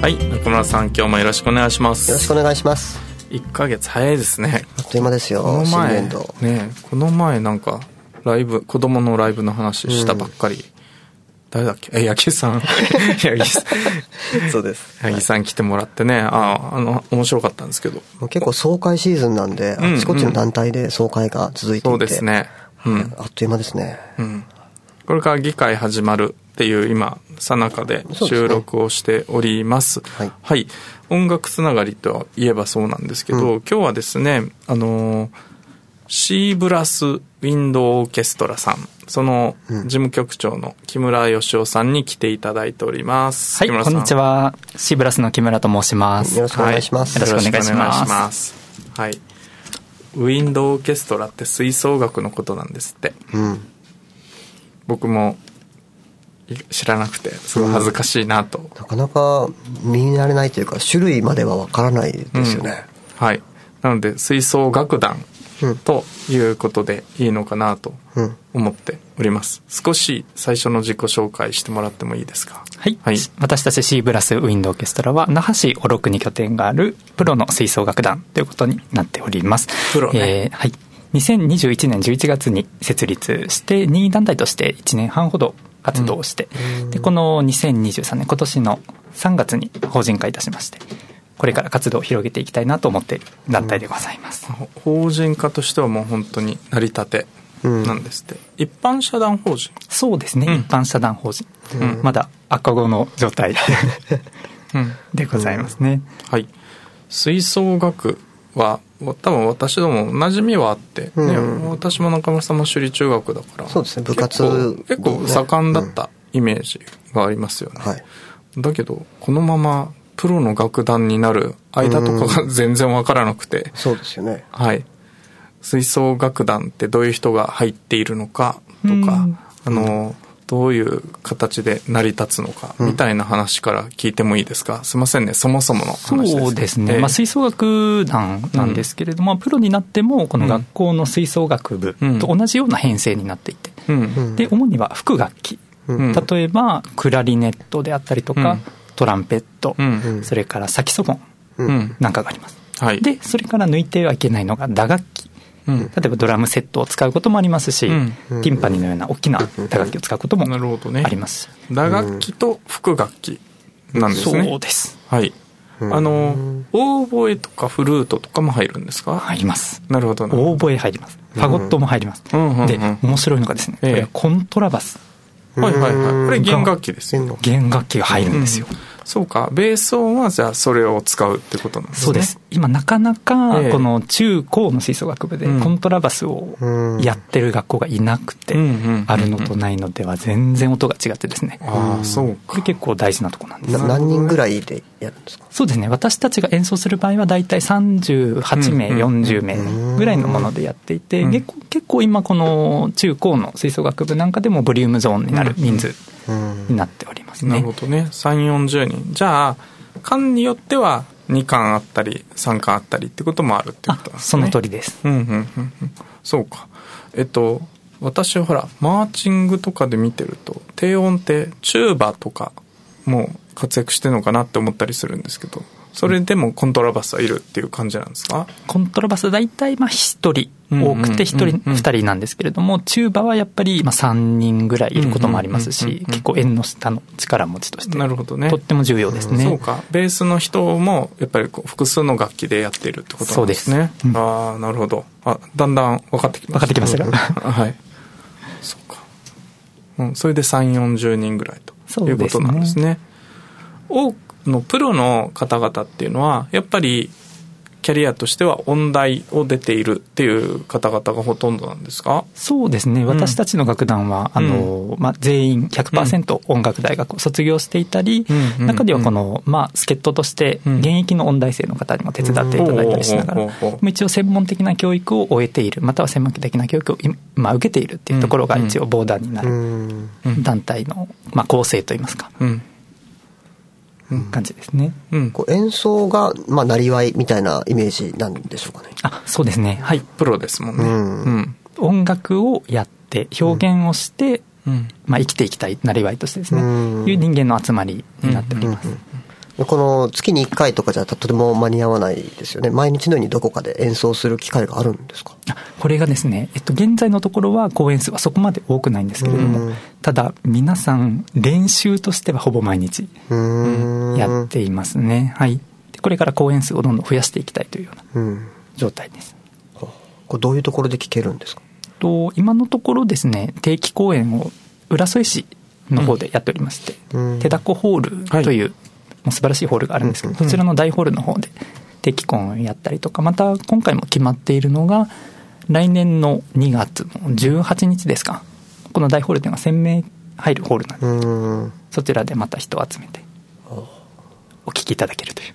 はい中村さん今日もよろしくお願いします。よろしくお願いします。1か月早いですね。あっという間ですよこの新前年度。ねこの前なんかライブ子供のライブの話したばっかり、誰だっけ？え八木さん。八木さん。そうです。八木さん来てもらってね。ああの面白かったんですけど。結構総会シーズンなんで、うんあちこちの団体で総会が続いていて。そうですね。うん。あっという間ですね。うん。これから議会始まるっていう今さなかで収録をしております。はい。音楽つながりといえばそうなんですけど、うん。今日はですねあのーシーブラスウィンドオーケストラさんそのうん。事務局長の木村義雄さんに来ていただいております、はい、こんにちは。シーブラスの木村と申します。よろしくお願いします、はい。よろしくお願いします。はい。ウィンドオーケストラって吹奏楽のことなんですって。うん。僕もい知らなくてすごい恥ずかしいなと、なかなか見慣れないというか種類まではわからないですよね、はい。なので吹奏楽団うん。ということでいいのかなとうん。思っております。少し最初の自己紹介してもらってもいいですか？はい。はい。私たちシーブラスウィンドオーケストラは、那覇市小六に拠点があるプロの吹奏楽団ということになっております。プロね。えーはい。2021年11月に設立して、任意団体として1年半ほど活動をして、で、この2023年、今年の3月に法人化いたしまして、これから活動を広げていきたいなと思っている団体でございます。ほ法人化としてはもう本当に成り立てなんですって、一般社団法人？そうですね、うん。一般社団法人、うん。まだ赤子の状態うん。でございますね、はい。吹奏楽は多分私ども馴染みはあって、ねうん。私も中村さんも首里中学だからそうですね部活結構結構盛んだったイメージがありますよね、はい。だけどこのままプロの楽団になる間とかが全然わからなくて、そうですよね。はい。吹奏楽団ってどういう人が入っているのかとか、うん。あのどういう形で成り立つのかみたいな話から聞いてもいいですか、すいませんね。そもそもの話です。そうですね、ええ。まあ、吹奏楽団なんですけれども、プロになってもこの学校の吹奏楽部と同じような編成になっていて、うん。うんで主には副楽器、うん。例えばクラリネットであったりとか、うん。トランペット、うん。それからサキソフォンうんうん。なんかがあります、はい。でそれから抜いてはいけないのが打楽器うん。例えばドラムセットを使うこともありますし、うん。ティンパニーのような大きな打楽器を使うこともなるほどね。あります。し、打楽器と副楽器なんですね、そうです。はい。うん。あのオーボエとかフルートとかも入るんですか？入ります。なるほど。オーボエ入ります。ファゴットも入ります、うんうんうん。で面白いのがですね、ええ。これはコントラバス。どはいはいはい。これ弦楽器ですよ。弦楽器。が入るんですよ、そうか。ベース音はじゃあそれを使うってことなんですね。そうです今なかなかええ。この中高の吹奏楽部でうん。コントラバスをうんやってる学校がいなくてあるのとないのでは全然音が違ってですね。ああそうか。これ結構大事なとこなんです。な何人ぐらいでやるんですか？そうですね。私たちが演奏する場合は大体38名、うん。うん。40名ぐらいのものでやっていて、うん。結構結構今この中高の吹奏楽部なんかでもボリュームゾーンになる人数うん。になっておりますね。なるほどね。3 4 0人。じゃあ間によっては2巻あったり3巻あったりってこともあるってこあとですね。その通りです。うんうんうんうん。そうか。えっと私はほらマーチングとかで見てると低音ってチューバとかも活躍してるのかなって思ったりするんですけどそれでもコントラバスはいるっていう感じなんですか？コントラバス大体まあ1人うんうん多くて1人うんうん。2人なんですけれどもチューバはやっぱりまあ3人ぐらいいることもありますうんうんうんうんし結構縁の下の力持ちとしてなるほどね。とっても重要ですね。そうか。ベースの人もやっぱりこう複数の楽器でやっているってことなんですね。そうです。うん。ああなるほど。あだんだん分かってきました分かってきましたか？はい。そうか、うん、それで3 4 0人ぐらいということなんですね。多くのプロの方々っていうのはやっぱりキャリアとしては音大を出ているっていう方々がほとんどなんですか？そうですね、私たちの楽団は、あのまあ、全員100%音楽大学を卒業していたり、中ではこの、まあ、助っ人として現役の音大生の方にも手伝っていただいたりしながら、一応専門的な教育を終えている、または専門的な教育を今受けているっていうところが一応ボーダーになる団体の、まあ、構成といいますか。感じですね。うん、こう演奏が、まあ、なりわいみたいなイメージなんでしょうかね。あ、そうですね。はい。プロですもんね。うん。うん、音楽をやって、表現をして、うん、まあ、生きていきたい、なりわいとしてですね、いう人間の集まりになっております。この月に1回とかじゃとても間に合わないですよね。毎日のようにどこかで演奏する機会があるんですか？これがですね、えっと、現在のところは公演数はそこまで多くないんですけれども、ただ皆さん練習としてはほぼ毎日やっていますね。はい。これから公演数をどんどん増やしていきたいというような状態です。これどういうところで聴けるんですか？と今のところですね、定期公演を浦添市の方でやっておりまして、うん、手だこホールという、はいもう素晴らしいホールがあるんですけど、そちらの大ホールの方で定期コンをやったりとか、また今回も決まっているのが、来年の2月の18日ですか。この大ホールというのは1000名入るホールなんで、そちらでまた人を集めて、お聴きいただけるという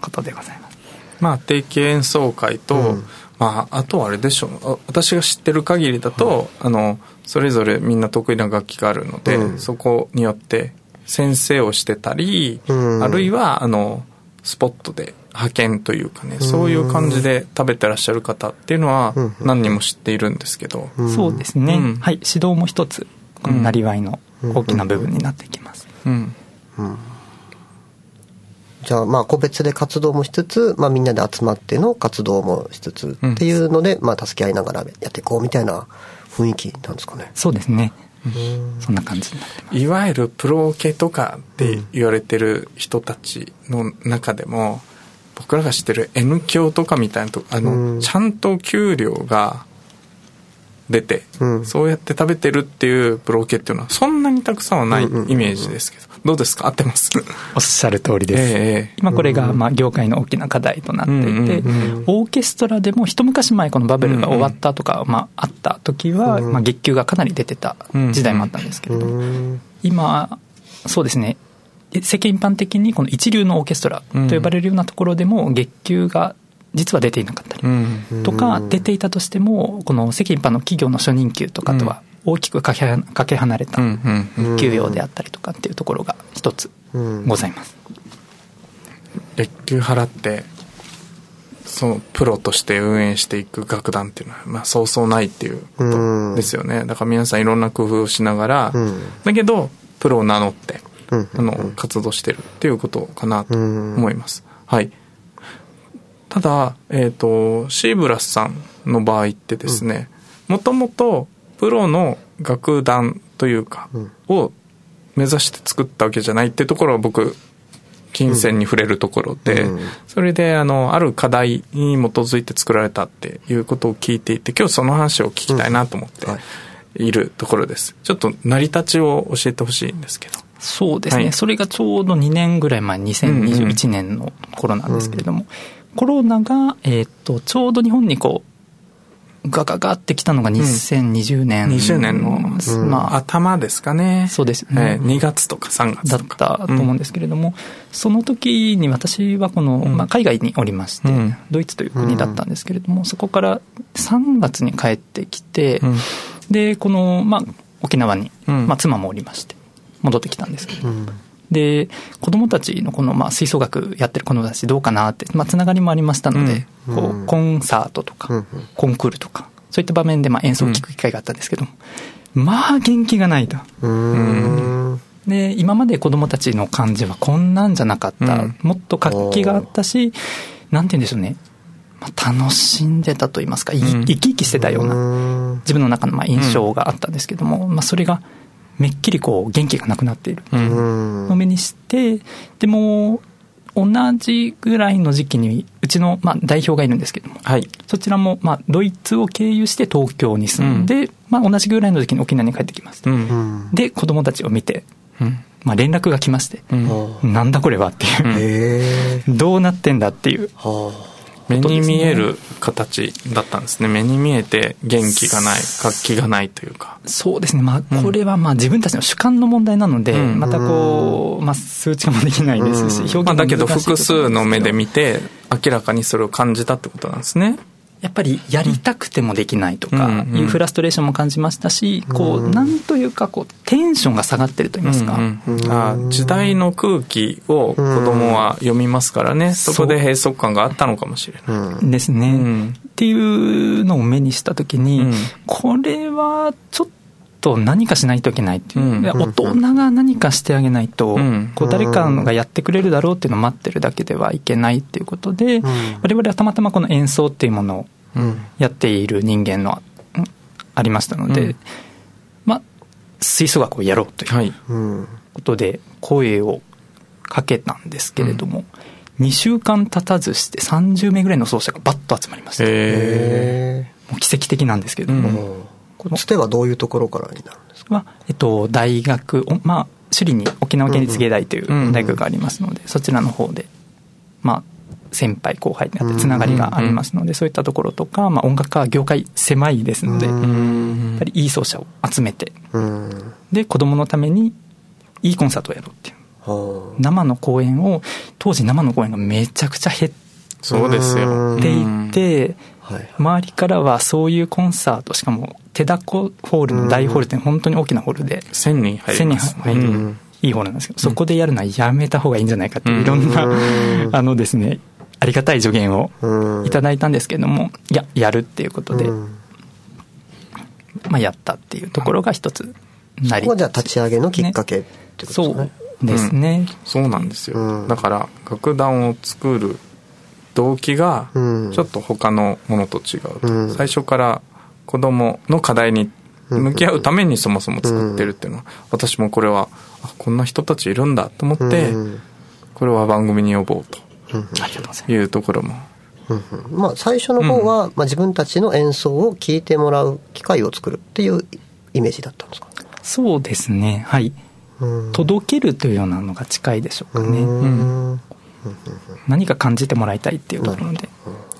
ことでございます。まあ、定期演奏会と、うん、まあ、あとはあれでしょう。私が知ってる限りだと、あのそれぞれみんな得意な楽器があるので、うん、そこによって先生をしてたり、うん、あるいはあのスポットで派遣というかね、そういう感じで食べてらっしゃる方っていうのは何人も知っているんですけど、そうですね、うん、はい指導も一つこのなりわいの大きな部分になってきます、うん。じゃあまあ個別で活動もしつつ、まあ、みんなで集まっての活動もしつつっていうので、まあ、助け合いながらやっていこうみたいな雰囲気なんですかね。そうですねそんな感じいわゆるプロ系とかって言われてる人たちの中でも、僕らが知ってる N 教とかみたいなとあの、ちゃんと給料が出て、うん、そうやって食べてるっていうプロ系っていうのはそんなにたくさんはないイメージですけど、どうですか？合ってます？おっしゃる通りです、えー、今これがまあ業界の大きな課題となっていて、オーケストラでも一昔前このバブルが終わったとか、まあ、あった時は、まあ、月給がかなり出てた時代もあったんですけれども、今そうですね。世間一般的にこの一流のオーケストラと呼ばれるようなところでも月給が実は出ていなかったりとか、出ていたとしても、この世間一般の企業の初任給とかとは大きくかけかけ離れた給与であったりとかっていうところが一つございます。月給払ってそのプロとして運営していく楽団っていうのは、まあ、そうそうないっていうことですよね。だから皆さんいろんな工夫をしながら、だけど、プロを名乗って、あの、活動してるっていうことかなと思います。はい。ただ、えっ、ー、と、シーブラスさんの場合ってですね、もともとプロの楽団というか、を目指して作ったわけじゃないっていうところは僕、金銭に触れるところで、うん、それであのある課題に基づいて作られたっていうことを聞いていて今日その話を聞きたいなと思ってい。るところです、ちょっと成り立ちを教えてほしいんですけど。そうですね、はい、それがちょうど2年ぐらい前2021年の頃なんですけれども、うんうん。コロナが、えーと、ちょうど日本にこうガガガってきたのが2020年、うん、20年。の、まあ、頭ですかね。そうですね、えー、2月とか3月だったと思うんですけれども、うん、その時に私はこの、まあ、海外におりまして、うん、ドイツという国だったんですけれども、そこから3月に帰ってきて、でこの、まあ、沖縄に、まあ、妻もおりまして戻ってきたんですけど、で、子供たちのこの、まあ、吹奏楽やってる子供たちどうかなって、まあ、つながりもありましたので、うん、こう、コンサートとか、うん、コンクールとか、そういった場面で、まあ、演奏を聴く機会があったんですけど、うん、まあ、元気がないと。で、今まで子供たちの感じはこんなんじゃなかった。もっと活気があったし、なんて言うんでしょうね。まあ、楽しんでたと言いますか、生き生きしてたような、自分の中のまあ印象があったんですけども、まあ、それが、めっきりこう元気がなくなっている。の目にして、でも同じぐらいの時期にうちの、まあ、代表がいるんですけども、はい、そちらも、まあ、ドイツを経由して東京に住んで、うん、まあ、同じぐらいの時期に沖縄に帰ってきました、うん、で子供たちを見て、うん。まあ、連絡が来まして、うん、なんだこれはっていう、どうなってんだっていう目に見える形だったんですね。目に見えて元気がない、活気がないというか。そうですね。まあ、これはまあ自分たちの主観の問題なので、うんまたこう、まあ数値化もできないですし、表現まあ、もだけど難しいところ複数の目です見て、明らかにそれを感じたってことなんですね。やっぱりやりたくてもできないとかうんいうフラストレーションも感じましたし、こう、なんというかこう、テンションが下がってると言いますか。あ時代の空気を子供は読みますからね、そこで閉塞感があったのかもしれない。ですね、うん。っていうのを目にした時に、うん。これはちょっと何かしないといけないっていう、うん。で大人が何かしてあげないと、うん。こう誰かがやってくれるだろうっていうのを待ってるだけではいけないっていうことで、我々はたまたまこの演奏っていうものをうん。やっている人間の、うんありましたので、うん。まあ吹奏楽をやろうということで声をかけたんですけれども、2週間経たずして30名ぐらいの奏者がバッと集まりました。もう奇跡的なんですけれども、つてはどういうところからになるんですか？は、えっと、大学、おまあ、首里に沖縄県立芸大という大学がありますので、そちらの方で、まあ、先輩後輩になってつながりがありますので、そういったところとか、まあ、音楽家業界狭いですので、うやっうん。ぱりいい奏者を集めて、うん。で、子供のためにいいコンサートをやろうっていう。は生の公演を、当時生の公演がめちゃくちゃ減そうですよ。っていて、周りからはそういうコンサート、しかも、手だこホールの大ホールって本当に大きなホールで、1000人入1000るうん。いいホールなんですけど、そこでやるのはやめた方がいいんじゃないかっていろんな、あのですね、ありがたい助言をうん。いただいたんですけども、いや、やるっていうことで、うん。まあやったっていうところが一つなり。ここがじゃあ立ち上げのきっかけってことそですね。うですね。そうなんですよ、うん。だから楽団を作る動機がうん。ちょっと他のものと違うと、うん。最初から子供の課題に向き合うためにそもそも作ってるっていうのは、私もこれはあこんな人たちいるんだと思って、うん。これは番組に呼ぼうと。いうところも。うん。うんまあ最初の方は、まあ、自分たちの演奏を聴いてもらう機会を作るっていうイメージだったんですか？そうですね。はい。うん。届けるというようなのが近いでしょうかね。うん何か感じてもらいたいっていうところで。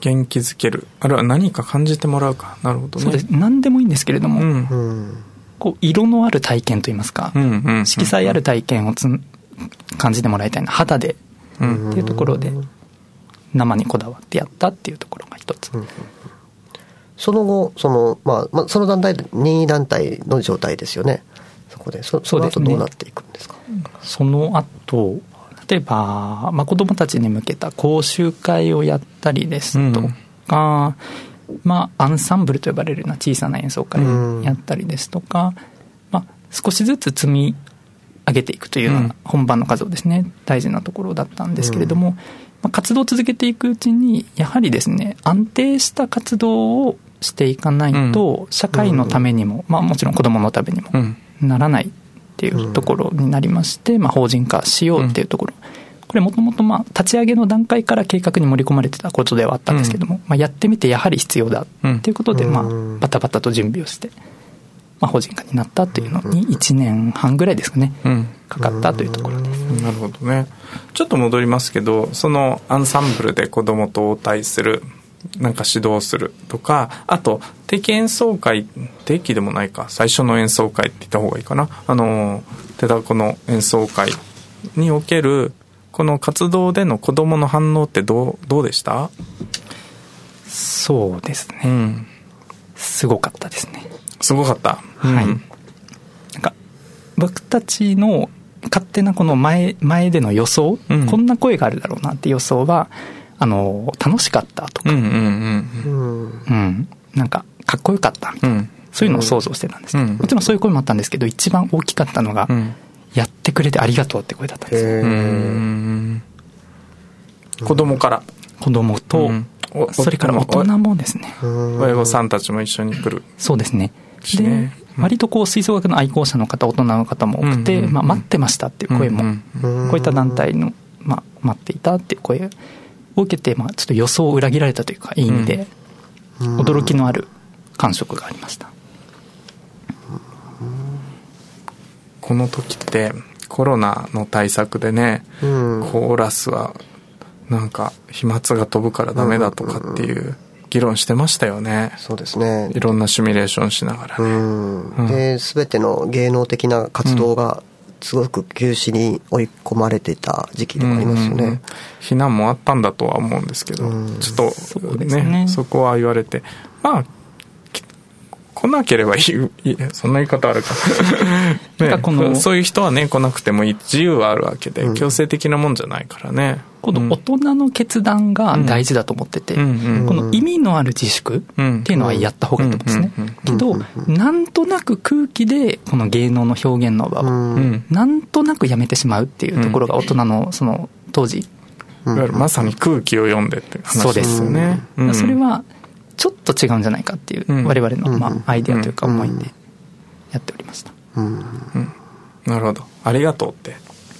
元気づける。あるいは何か感じてもらうか。なるほどね。そうです。何でもいいんですけれども、うん。うんこう色のある体験といいますか、うんうん色彩ある体験をつん感じてもらいたいな肌で、うんっていうところで生にこだわってやったっていうところが一つ、その後その、まあまあ、その団体任意団体の状態ですよね。そこで。そその後どうなっていくんですか？その後例えば、まあ、子どもたちに向けた講習会をやったりですとか、まあ、アンサンブルと呼ばれるような小さな演奏会をやったりですとか、まあ、少しずつ積み上げていくというよううんな本番の数をですね大事なところだったんですけれども、まあ、活動を続けていくうちにやはりですね安定した活動をしていかないと社会のためにも、まあ、もちろん子どものためにもうん。ならないっていうところになりまして、まあ、法人化しようっていうところ、これもともとまあ立ち上げの段階から計画に盛り込まれてたことではあったんですけども、まあ、やってみてやはり必要だっていうことで、まあうんバタバタと準備をして、まあ、法人化になったっていうのに1年半ぐらいですかね、うん。かかったというところです。なるほどね。ちょっと戻りますけどそのアンサンブルで子供と応対するなんか指導するとかあと定期演奏会定期でもないか最初の演奏会って言った方がいいかな。あの手だこの演奏会におけるこの活動での子供の反応ってどうどうでした？そうですね、うん。すごかったですね。すごかった。はい。うん。なんか僕たちの勝手なこの前前での予想、うん。こんな声があるだろうなって予想はあの楽しかったとか、うんうんうんうん。うん。なんかかっこよかったみたいな、うん。そういうのを想像してたんです。けど、うん。もちろんそういう声もあったんですけど一番大きかったのが、うん。やってくれてありがとうって声だったんです子供から。子供と、うん。おそれから大人もですね。親御さんたちも一緒に来る。そうですね。で、割とこう吹奏楽の愛好者の方大人の方も多くて、うん。うんうんまあ、待ってましたっていう声も、うんうん。こういった団体の、まあ、待っていたっていう声を受けて、まあ、ちょっと予想を裏切られたというかいい意味でうん驚きのある感触がありました、この時ってコロナの対策でね、うんコーラスはなんか飛沫が飛ぶからダメだとかっていう議論してましたよね。そうですね。いろんなシミュレーションしながらね。うん。で、すべての芸能的な活動が、すごく休止に追い込まれてた時期でもありますよね。うんうんうん。避難もあったんだとは思うんですけど、うん。ちょっとねね。そこは言われて。まあき来なければいい。いいそんな言い方あるか。なんかこのね、そういう人はね来なくてもいい自由はあるわけで、うん。強制的なもんじゃないからね。この大人の決断が大事だと思ってて、この意味のある自粛っていうのはやった方がいいと思うんですね。けど、なんとなく空気でこの芸能の表現の場を、うん。なんとなくやめてしまうっていうところが大人のその当時、いわゆるまさに空気を読んでって話ですよね、うん。それはちょっと違うんじゃないかっていううん。我々のまうん。あアイデアというか思いでやっておりました。うん。なるほど。ありがとうって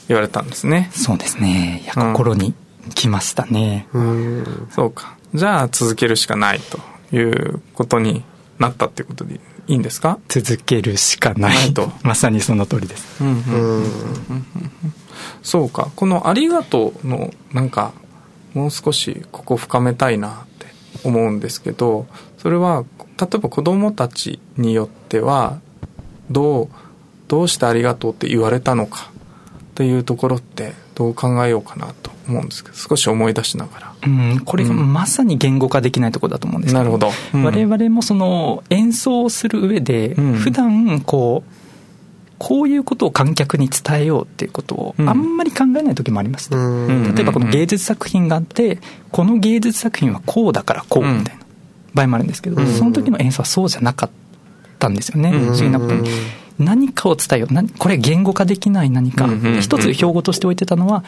言われたんですね。そうですね。いや、うん。心に来ましたね。うん。そうか。じゃあ続けるしかないということになったっていうことでいいんですか？続けるしかない。と。まさにその通りです。そうか。この「ありがとう」のなんかもう少しここ深めたいな思うんですけどそれは例えば子供たちによってはどうどうして「ありがとう」って言われたのかっていうところってどう考えようかなと思うんですけど少し思い出しながら。うん、これがまさに言語化できないところだと思うんですけなるほど。うん。我々もその演奏をする上で、うん。普段こうこういうことを観客に伝えようっていうことをうん。あんまり考えない時もありまして、うん。例えばこの芸術作品があってこの芸術作品はこうだからこうみたいな場合もあるんですけど、うん。その時の演奏はそうじゃなかったんですよね、うん。不思議なことに。何かを伝えよう。何これ言語化できない何か、一つ標語として置いてたのは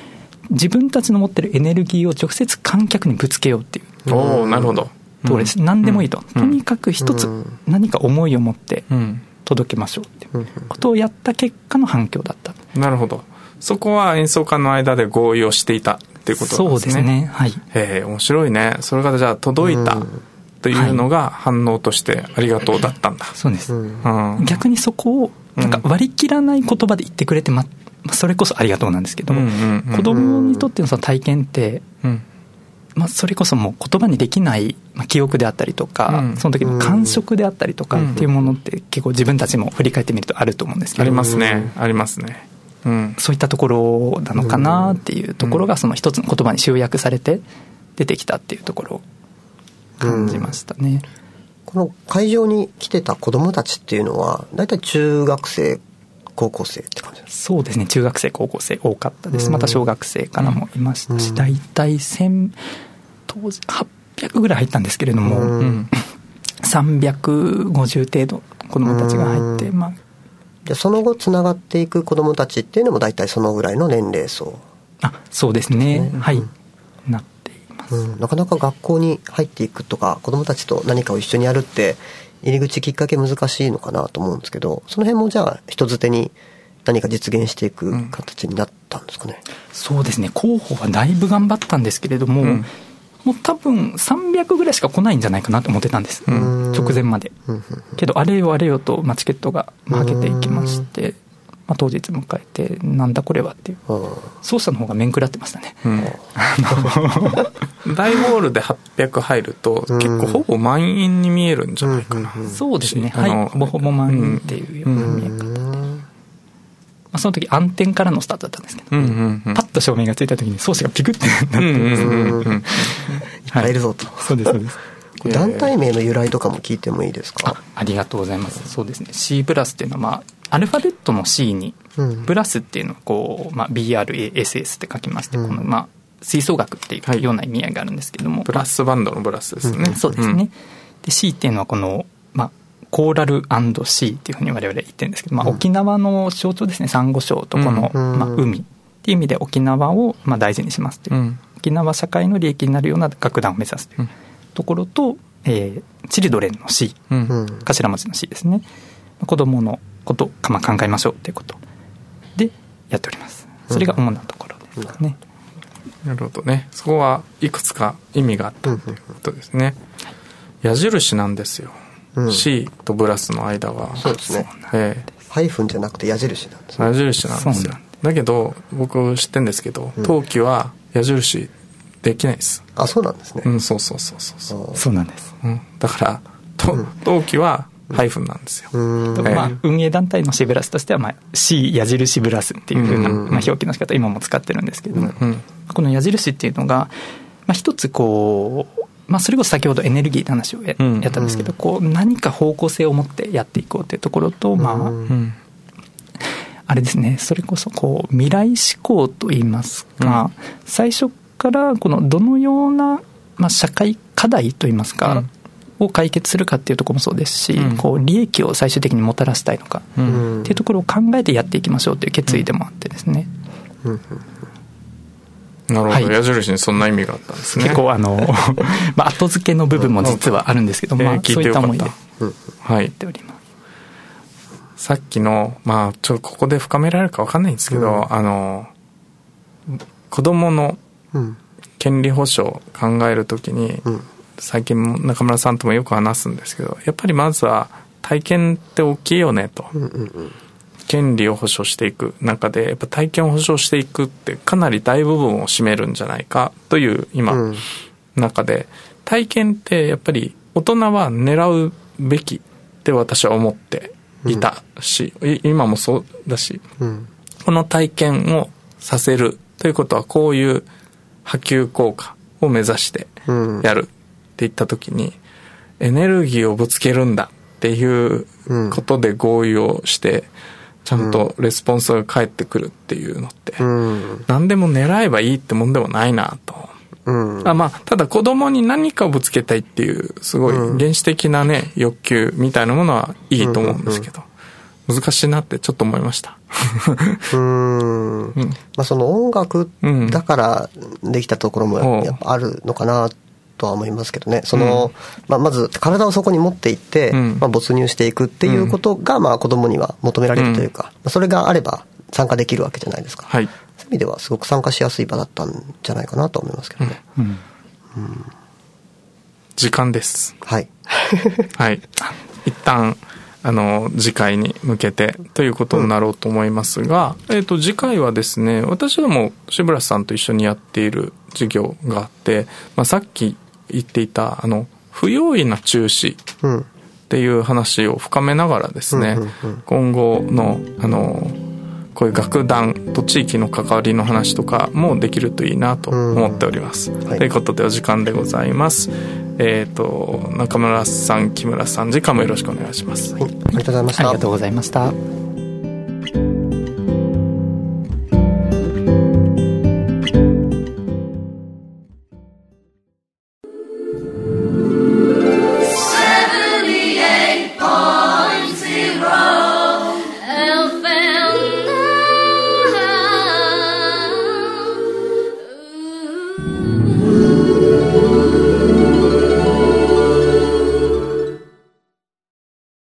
自分たちの持ってるエネルギーを直接観客にぶつけようっていう。おおなるほど。ところです、何でもいいと、うん。とにかく一つうん。何か思いを持ってうん届けましょうってことをやった結果の反響だった。なるほど。そこは演奏家の間で合意をしていたっていうことなんそうですね。ですね。はい。へえ面白いね。それがじゃあ届いたうん。というのが反応としてありがとうだったんだ、そうです、うん。うん逆にそこをなんか割り切らない言葉で言ってくれてままあそれこそありがとうなんですけど、うんうんうん。子供にとってのその体験って、うんまあ、それこそもう言葉にできない、まあ、記憶であったりとか、うん。その時の感触であったりとかうん。っていうものって結構自分たちも振り返ってみるとあると思うんですけどありますね。ありますね。うん。そういったところなのかなっていうところがその一つの言葉に集約されて出てきたっていうところを感じましたね。この会場に来てた子供たちっていうのは、大体中学生、高校生って感じですそうですね。中学生高校生多かったです。うん。また小学生からもいましたし、うん。大体1000当時800ぐらい入ったんですけれども、うん。うん350程度子供たちが入って、うん。まあ、で、その後つながっていく子供たちっていうのも大体そのぐらいの年齢層。あそうですね。ね。はい、うん。なっています、うん、なかなか学校に入っていくとか、子供たちと何かを一緒にやるって、入り口きっかけ難しいのかなと思うんですけど、その辺もじゃあ人づてに何か実現していく形になったんですかね？そうですね。候補はだいぶ頑張ったんですけれども、うんもう多分300ぐらいしか来ないんじゃないかなと思ってたんです、うん。直前まで。けどあれよあれよと、まあ、チケットがはけていきまして、まあ、当日迎えてなんだこれはっていう。うん奏者の方が面食らってましたね。うん。大ホールで800入るとうん。結構ほぼ満員に見えるんじゃないかな、そうですね。あのはい。ほぼほぼ満員っていうような見え方、うんまあ、その時暗転からのスタートだったんですけど、うんうんうん。パッと照明がついた時に奏者がピクッてなって、うんうんうん。うんいっぱいいるぞと。そうですそうです団体名の由来とかも聞いてもいいですか？あありがとうございます。そうですね。C プラスっていうのは、まあ、アルファベットの C にうん。プラスっていうのはこう、まあ、BRASS って書きまして、うん。このまあ吹奏楽っていうような意味合いがあるんですけども、ブラスバンドのブラスですね、そうですね、で C っていうのはこの、まあ、コーラル &C っていうふうに我々言ってるんですけど、まあ、うん。沖縄の象徴ですね。サンゴ礁とこの、うん。まあ、海っていう意味で沖縄をまあ大事にしますという、うん。沖縄社会の利益になるような楽団を目指すといううん。ところと、えーチルドレンのうん。頭文字の C ですね。子供のことをまあ考えましょうということでやっております。それが主なところですかね、なるほどね。そこはいくつか意味があったということですね、矢印なんですよ、うん C とブラスの間は。そうですね。えハイフンじゃなくて矢印なんですえね。矢印なんですよ。だ。けど僕知ってるんですけどうん。陶器は矢印できないです。あそうなんですね、うんそうそうそうそうそう、そうなんです。うん、だからと同期はハイフンなんですよ、まあ、運営団体のシブラスとしては、まあ、C 矢印ブラスっていうふうな、うんまあ、表記の仕方今も使ってるんですけども、うん。この矢印っていうのが、まあ、一つこう、まあ、それこそ先ほどエネルギーの話をや,、うん。ったんですけどこう何か方向性を持ってやっていこうというところと、まああれですね。それこそこう未来志向といいますか、最初からこのどのような、まあ、社会課題といいますか、を解決するかっていうところもそうですし、うん。こう利益を最終的にもたらしたいのか、ううんん。っていうところを考えてやっていきましょうという決意でもあってですね、うんなるほど、はい。矢印にそんな意味があったんですね。結構あの、まあ、後付けの部分も実はあるんですけど、まあ、そういっった思いではいっております。さっきのまあちょっとここで深められるか分かんないんですけど、うん。あの子供のうん。権利保障を考えるときに、うん。最近も中村さんともよく話すんですけどやっぱりまずは体験って大きいよねと、うんうんうん権利を保障していく中でやっぱ体験を保障していくってかなり大部分を占めるんじゃないかという今、うん。中で体験ってやっぱり大人は狙うべきって私は思っていたし、い今もそうだしうん。この体験をさせるということはこういう波及効果を目指してうん。やるって言った時にエネルギーをぶつけるんだっていうことで合意をしてちゃんとレスポンスが返ってくるっていうのってうん。何でも狙えばいいってもんでもないなと。うん。あまあ、ただ子供に何かをぶつけたいっていう、すごい原始的なね、欲求みたいなものはいいと思うんですけど、難しいなってちょっと思いました。うん。うん。まあその音楽うん。だからできたところもうんやっぱあるのかなとは思いますけどね。その、まあまず体をそこに持っていって、うんまあ没入していくっていうことがまあ子供には求められるというか、まあそれがあれば参加できるわけじゃないですか。はい。そういう意味ではすごく参加しやすい場だったんじゃないかなと思いますけどね。うん時間です。はい。はい。一旦、あの、次回に向けてということになろうと思いますが、えっ、と、次回はですね、私ども、渋谷さんと一緒にやっている授業があって、まあ、さっき言っていた、あの、不用意な中止うん。っていう話を深めながらですね、今後の、あの、こういう楽団と地域の関わりの話とかもできるといいなと思っております。はいということでお時間でございます。えっ、と、中村さん、木村さん、次回もよろしくお願いします。はい。ありがとうございましたありが。とうございました。